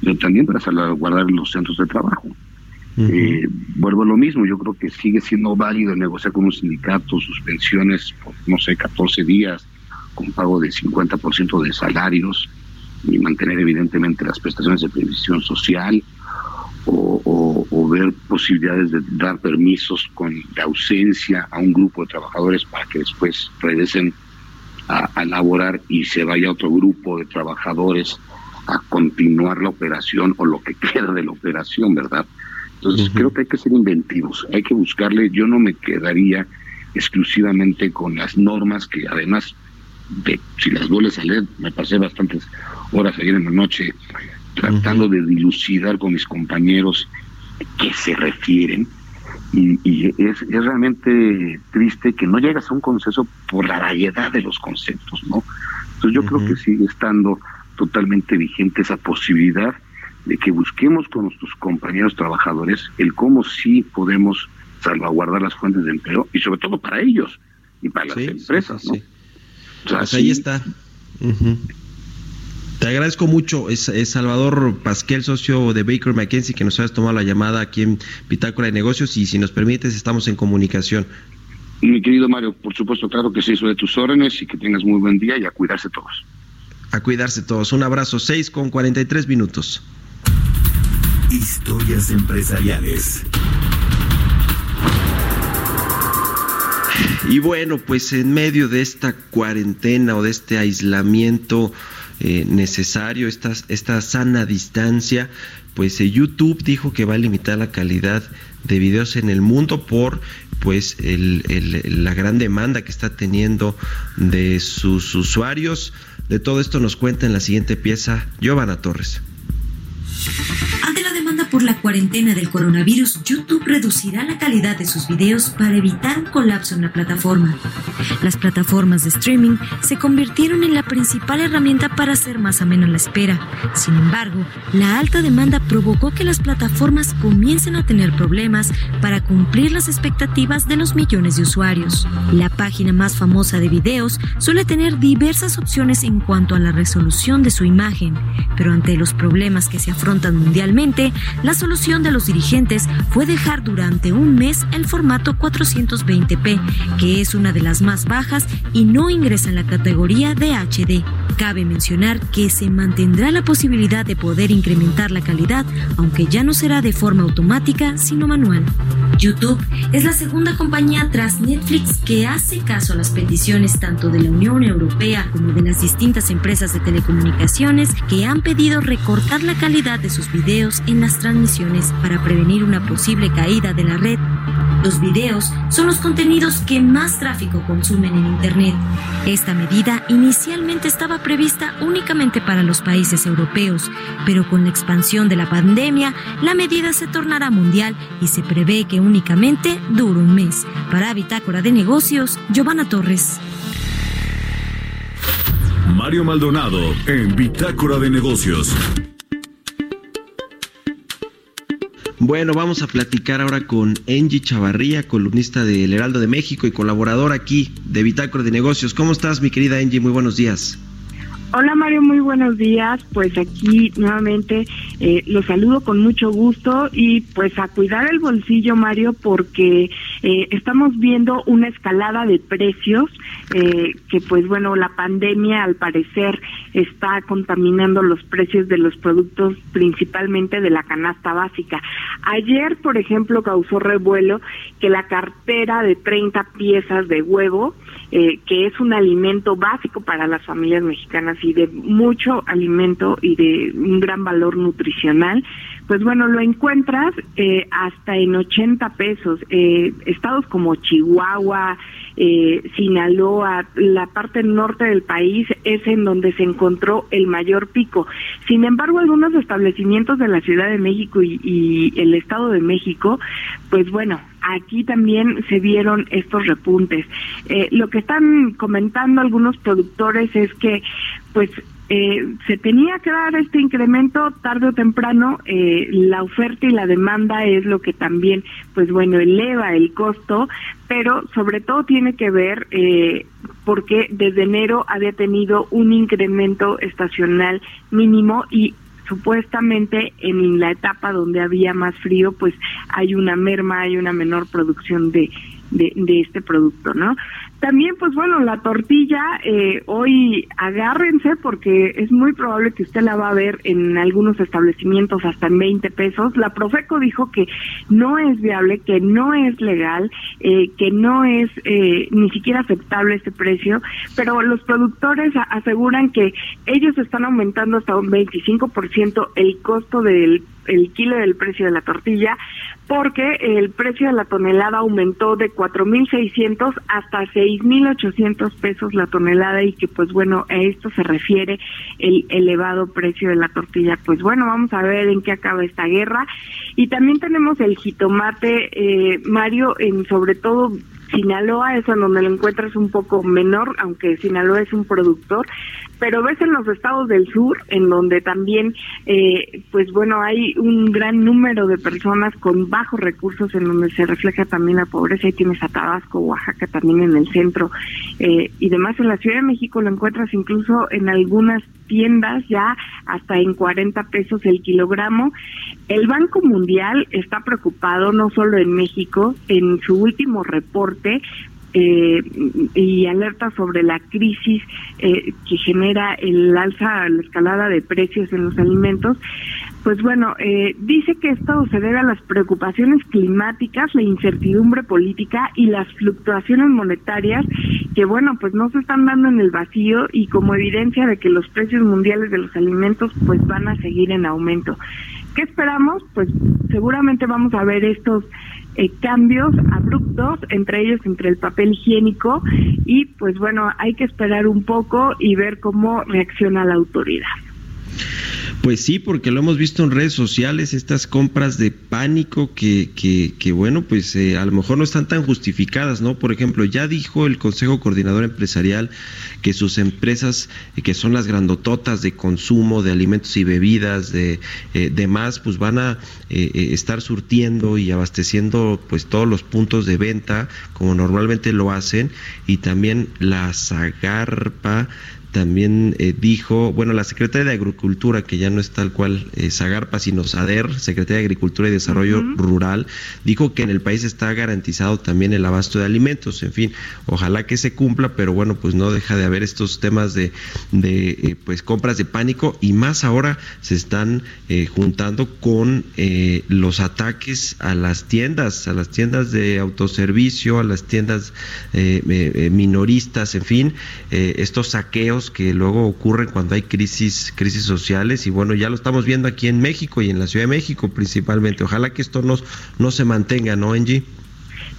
pero también para salvaguardar los centros de trabajo. Eh, vuelvo a lo mismo, yo creo que sigue siendo válido negociar con un sindicato suspensiones por, no sé, 14 días, con pago de 50% de salarios y mantener evidentemente las prestaciones de previsión social, o, ver posibilidades de dar permisos con de ausencia a un grupo de trabajadores para que después regresen a, a laborar y se vaya otro grupo de trabajadores a continuar la operación o lo que queda de la operación, ¿verdad? Entonces creo que hay que ser inventivos, hay que buscarle, yo no me quedaría exclusivamente con las normas que además de si las vuelves a leer, me pasé bastantes horas ayer en la noche tratando de dilucidar con mis compañeros qué se refieren. Y, es, realmente triste que no llegas a un consenso por la variedad de los conceptos, ¿no? Entonces yo creo que sigue estando totalmente vigente esa posibilidad de que busquemos con nuestros compañeros trabajadores el cómo sí podemos salvaguardar las fuentes de empleo y sobre todo para ellos y para las empresas, ¿no? Pues ahí está. Te agradezco mucho, es, Salvador Pasquel, socio de Baker McKenzie, que nos hayas tomado la llamada aquí en Pitácora de Negocios y si nos permites estamos en comunicación. Mi querido Mario, por supuesto, claro que sí, soy de tus órdenes y que tengas muy buen día y a cuidarse todos. A cuidarse todos. Un abrazo, 6 con 43 minutos. Historias empresariales. Y bueno, pues en medio de esta cuarentena o de este aislamiento eh, necesario, esta, esta sana distancia, pues eh, YouTube dijo que va a limitar la calidad de videos en el mundo por pues la gran demanda que está teniendo de sus usuarios. De todo esto nos cuenta en la siguiente pieza Giovanna Torres por la cuarentena del coronavirus, YouTube reducirá la calidad de sus videos para evitar un colapso en la plataforma. Las plataformas de streaming se convirtieron en la principal herramienta para hacer más amena la espera. Sin embargo, la alta demanda provocó que las plataformas comiencen a tener problemas para cumplir las expectativas de los millones de usuarios. La página más famosa de videos suele tener diversas opciones en cuanto a la resolución de su imagen, pero ante los problemas que se afrontan mundialmente, la solución de los dirigentes fue dejar durante un mes el formato 420p, que es una de las más bajas y no ingresa en la categoría de HD. Cabe mencionar que se mantendrá la posibilidad de poder incrementar la calidad, aunque ya no será de forma automática, sino manual. YouTube es la segunda compañía tras Netflix que hace caso a las peticiones tanto de la Unión Europea como de las distintas empresas de telecomunicaciones que han pedido recortar la calidad de sus videos en las transmisiones para prevenir una posible caída de la red. Los videos son los contenidos que más tráfico consumen en Internet. Esta medida inicialmente estaba prevista únicamente para los países europeos, pero con la expansión de la pandemia, la medida se tornará mundial y se prevé que únicamente dure un mes. Para Bitácora de Negocios, Giovanna Torres. Mario Maldonado en Bitácora de Negocios. Bueno, vamos a platicar ahora con Angie Chavarría, columnista del Heraldo de México y colaborador aquí de Bitácora de Negocios. ¿Cómo estás, mi querida Angie? Muy buenos días. Hola Mario, muy buenos días. Pues aquí nuevamente eh, los saludo con mucho gusto y pues a cuidar el bolsillo Mario porque eh, estamos viendo una escalada de precios eh, que pues bueno la pandemia al parecer está contaminando los precios de los productos principalmente de la canasta básica. Ayer por ejemplo causó revuelo que la cartera de 30 piezas de huevo eh, que es un alimento básico para las familias mexicanas y de mucho alimento y de un gran valor nutricional, pues bueno, lo encuentras eh, hasta en 80 pesos. Eh, estados como Chihuahua, eh, Sinaloa, la parte norte del país es en donde se encontró el mayor pico. Sin embargo, algunos establecimientos de la Ciudad de México y, el Estado de México, pues bueno, aquí también se vieron estos repuntes. Eh, lo que están comentando algunos productores es que, pues, eh, se tenía que dar este incremento tarde o temprano. Eh, la oferta y la demanda es lo que también, pues bueno, eleva el costo, pero sobre todo tiene que ver eh, porque desde enero había tenido un incremento estacional mínimo y supuestamente en la etapa donde había más frío, pues hay una merma, hay una menor producción de, de, de, este producto, ¿no? También, pues bueno, la tortilla, eh, hoy agárrense porque es muy probable que usted la va a ver en algunos establecimientos hasta en 20 pesos. La Profeco dijo que no es viable, que no es legal, eh, que no es eh, ni siquiera aceptable este precio, pero los productores aseguran que ellos están aumentando hasta un 25% el costo del el kilo del precio de la tortilla porque el precio de la tonelada aumentó de 4.600 hasta 6.800 pesos la tonelada y que pues bueno, a esto se refiere el elevado precio de la tortilla. Pues bueno, vamos a ver en qué acaba esta guerra. Y también tenemos el jitomate, eh, Mario, en sobre todo Sinaloa es en donde lo encuentras un poco menor, aunque Sinaloa es un productor, pero ves en los estados del sur, en donde también, eh, pues bueno, hay un gran número de personas con bajos recursos, en donde se refleja también la pobreza, y tienes a Tabasco, Oaxaca también en el centro, eh, y demás en la Ciudad de México lo encuentras incluso en algunas tiendas ya hasta en 40 pesos el kilogramo. El Banco Mundial está preocupado no solo en México, en su último reporte eh, y alerta sobre la crisis eh, que genera el alza, la escalada de precios en los alimentos, pues bueno, eh, dice que esto se debe a las preocupaciones climáticas, la incertidumbre política y las fluctuaciones monetarias que bueno, pues no se están dando en el vacío y como evidencia de que los precios mundiales de los alimentos pues van a seguir en aumento. ¿Qué esperamos? Pues seguramente vamos a ver estos eh, cambios abruptos, entre ellos entre el papel higiénico, y pues bueno, hay que esperar un poco y ver cómo reacciona la autoridad. Pues sí, porque lo hemos visto en redes sociales, estas compras de pánico que, que, que bueno, pues eh, a lo mejor no están tan justificadas, ¿no? Por ejemplo, ya dijo el Consejo Coordinador Empresarial que sus empresas, eh, que son las grandototas de consumo de alimentos y bebidas, de eh, demás, pues van a estar surtiendo y abasteciendo pues todos los puntos de venta como normalmente lo hacen y también la Zagarpa también eh, dijo, bueno, la secretaria de Agricultura, que ya no es tal cual eh, Zagarpa, sino SADER, secretaria de Agricultura y Desarrollo Rural, dijo que en el país está garantizado también el abasto de alimentos. En fin, ojalá que se cumpla, pero bueno, pues no deja de haber estos temas de, de eh, pues compras de pánico y más ahora se están juntando con los ataques a las tiendas, a las tiendas de autoservicio, a las tiendas minoristas, en fin, estos saqueos que luego ocurren cuando hay crisis, crisis sociales y bueno, ya lo estamos viendo aquí en México y en la Ciudad de México principalmente. Ojalá que esto no, no se mantenga, ¿no, Angie?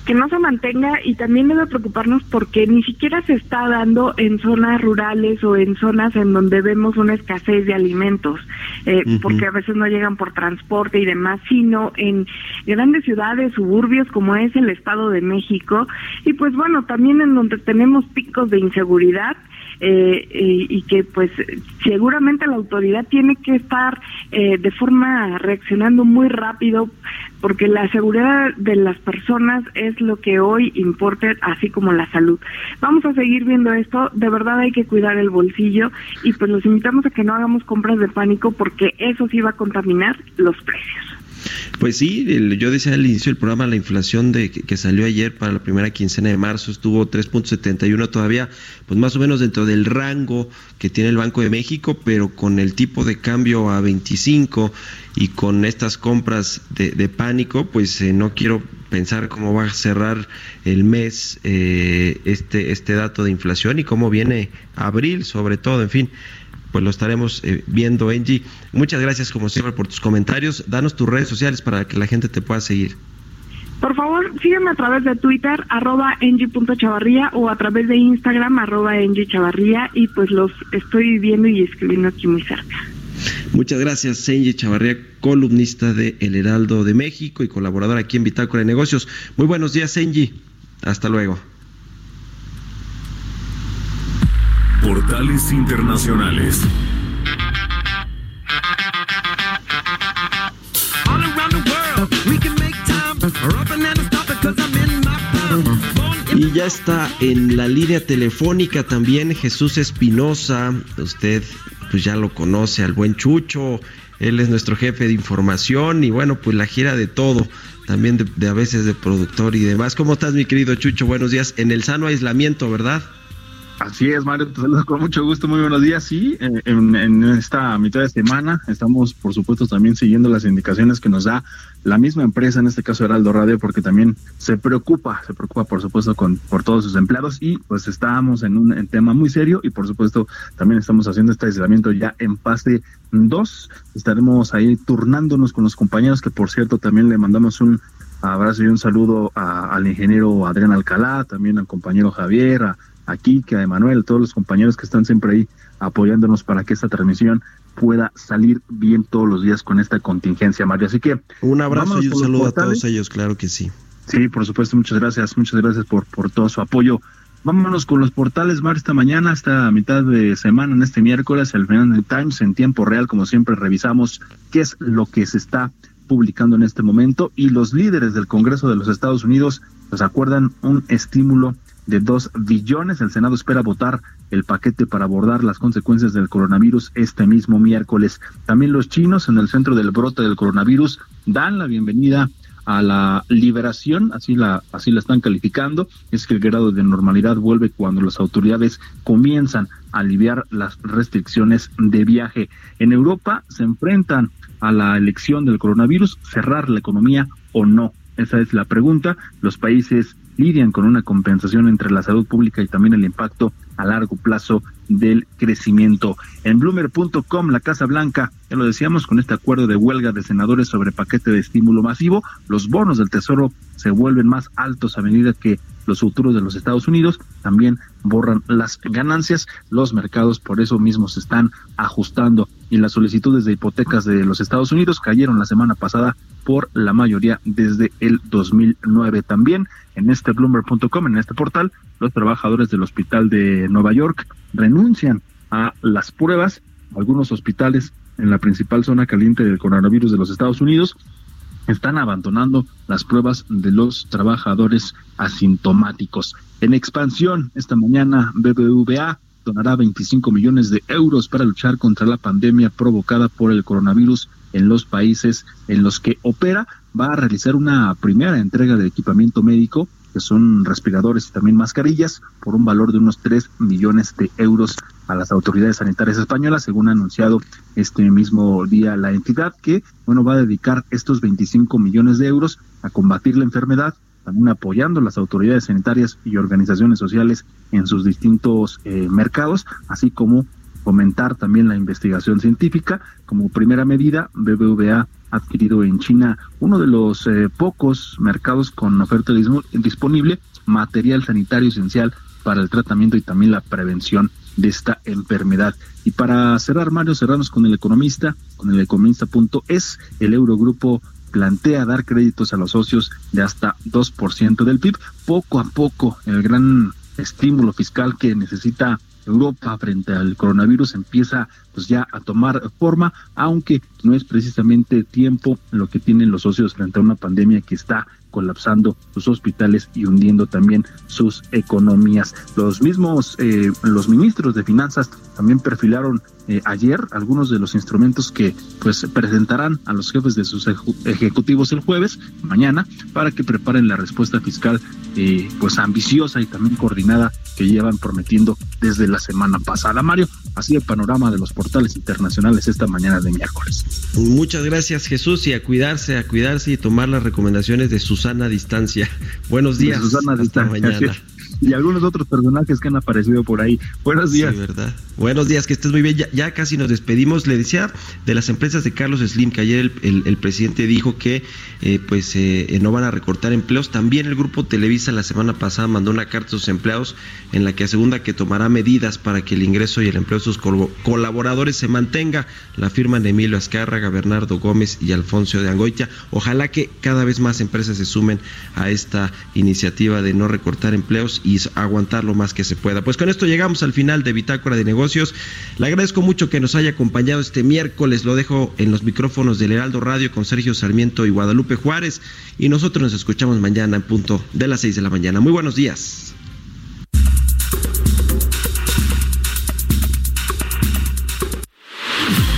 que no se mantenga y también debe preocuparnos porque ni siquiera se está dando en zonas rurales o en zonas en donde vemos una escasez de alimentos, eh, porque a veces no llegan por transporte y demás, sino en grandes ciudades, suburbios como es el Estado de México y pues bueno, también en donde tenemos picos de inseguridad eh, y, que pues seguramente la autoridad tiene que estar eh, de forma reaccionando muy rápido porque la seguridad de las personas es lo que hoy importa, así como la salud. Vamos a seguir viendo esto, de verdad hay que cuidar el bolsillo y pues los invitamos a que no hagamos compras de pánico porque eso sí va a contaminar los precios. Pues sí, yo decía al inicio del programa, la inflación de que, salió ayer para la primera quincena de marzo estuvo 3.71 todavía, pues más o menos dentro del rango que tiene el Banco de México, pero con el tipo de cambio a 25 y con estas compras de, pánico, pues eh, no quiero pensar cómo va a cerrar el mes eh, este, este dato de inflación y cómo viene abril sobre todo, en fin pues lo estaremos eh, viendo, Angie. Muchas gracias, como siempre, por tus comentarios. Danos tus redes sociales para que la gente te pueda seguir. Por favor, sígueme a través de Twitter, arroba Chavarría, o a través de Instagram, arroba Chavarría, y pues los estoy viendo y escribiendo aquí muy cerca. Muchas gracias, Angie Chavarría, columnista de El Heraldo de México y colaboradora aquí en Bitácora de Negocios. Muy buenos días, Angie. Hasta luego. Portales Internacionales. Y ya está en la línea telefónica también Jesús Espinosa. Usted pues ya lo conoce al buen Chucho. Él es nuestro jefe de información y bueno, pues la gira de todo, también de, de a veces de productor y demás. ¿Cómo estás, mi querido Chucho? Buenos días. En el sano aislamiento, ¿verdad? Así es, Mario, te saludo con mucho gusto, muy buenos días. Sí, en, esta mitad de semana estamos, por supuesto, también siguiendo las indicaciones que nos da la misma empresa, en este caso Heraldo Radio, porque también se preocupa, se preocupa, por supuesto, con por todos sus empleados y pues estamos en un tema muy serio y, por supuesto, también estamos haciendo este aislamiento ya en fase 2. Estaremos ahí turnándonos con los compañeros, que por cierto también le mandamos un abrazo y un saludo al ingeniero Adrián Alcalá, también al compañero Javier, a aquí, que a Emanuel, todos los compañeros que están siempre ahí apoyándonos para que esta transmisión pueda salir bien todos los días con esta contingencia, Mario. Así que un abrazo y un saludo a todos ellos, claro que sí. Sí, por supuesto, muchas gracias, muchas gracias por, por todo su apoyo. Vámonos con los portales, Mario, esta mañana, esta mitad de semana, en este miércoles, el Financial Times, en tiempo real, como siempre, revisamos qué es lo que se está publicando en este momento y los líderes del Congreso de los Estados Unidos pues acuerdan un estímulo de dos billones. El Senado espera votar el paquete para abordar las consecuencias del coronavirus este mismo miércoles. También los chinos en el centro del brote del coronavirus dan la bienvenida a la liberación, así la, así la están calificando, es que el grado de normalidad vuelve cuando las autoridades comienzan a aliviar las restricciones de viaje. En Europa se enfrentan a la elección del coronavirus, cerrar la economía o no. Esa es la pregunta. Los países lidian con una compensación entre la salud pública y también el impacto a largo plazo del crecimiento. En bloomer.com, la Casa Blanca, ya lo decíamos, con este acuerdo de huelga de senadores sobre paquete de estímulo masivo, los bonos del Tesoro se vuelven más altos a medida que los futuros de los Estados Unidos también borran las ganancias. Los mercados por eso mismo se están ajustando y las solicitudes de hipotecas de los Estados Unidos cayeron la semana pasada por la mayoría desde el 2009. También en este Bloomberg.com, en este portal, los trabajadores del Hospital de Nueva York renuncian a las pruebas. Algunos hospitales en la principal zona caliente del coronavirus de los Estados Unidos están abandonando las pruebas de los trabajadores asintomáticos. En expansión, esta mañana BBVA donará 25 millones de euros para luchar contra la pandemia provocada por el coronavirus en los países en los que opera. Va a realizar una primera entrega de equipamiento médico, que son respiradores y también mascarillas, por un valor de unos 3 millones de euros a las autoridades sanitarias españolas, según ha anunciado este mismo día la entidad, que bueno va a dedicar estos 25 millones de euros a combatir la enfermedad también apoyando a las autoridades sanitarias y organizaciones sociales en sus distintos eh, mercados, así como fomentar también la investigación científica. Como primera medida, BBVA ha adquirido en China uno de los eh, pocos mercados con oferta disponible, material sanitario esencial para el tratamiento y también la prevención de esta enfermedad. Y para cerrar, Mario, cerramos con el economista, con el economista.es, el Eurogrupo plantea dar créditos a los socios de hasta 2% del PIB. Poco a poco, el gran estímulo fiscal que necesita Europa frente al coronavirus empieza pues ya a tomar forma, aunque no es precisamente tiempo lo que tienen los socios frente a una pandemia que está colapsando sus hospitales y hundiendo también sus economías. Los mismos, eh, los ministros de finanzas también perfilaron eh, ayer algunos de los instrumentos que pues presentarán a los jefes de sus ejecutivos el jueves, mañana, para que preparen la respuesta fiscal eh, pues ambiciosa y también coordinada que llevan prometiendo desde la semana pasada. Mario, así el panorama de los portales internacionales esta mañana de miércoles. Muchas gracias Jesús y a cuidarse, a cuidarse y tomar las recomendaciones de Susana Distancia. Buenos días. Susana hasta mañana y algunos otros personajes que han aparecido por ahí. Buenos días. Sí, verdad. Buenos días, que estés muy bien. Ya, casi nos despedimos. Le decía de las empresas de Carlos Slim, que ayer el, presidente dijo que eh, pues eh, no van a recortar empleos. También el grupo Televisa la semana pasada mandó una carta a sus empleados en la que asegura que tomará medidas para que el ingreso y el empleo de sus colaboradores se mantenga. La firma de Emilio Azcárraga, Bernardo Gómez y Alfonso de Angoitia. Ojalá que cada vez más empresas se sumen a esta iniciativa de no recortar empleos y aguantar lo más que se pueda. Pues con esto llegamos al final de Bitácora de Negocios. Le agradezco mucho que nos haya acompañado este miércoles. Lo dejo en los micrófonos del Heraldo Radio con Sergio Sarmiento y Guadalupe Juárez. Y nosotros nos escuchamos mañana en punto de las 6 de la mañana. Muy buenos días.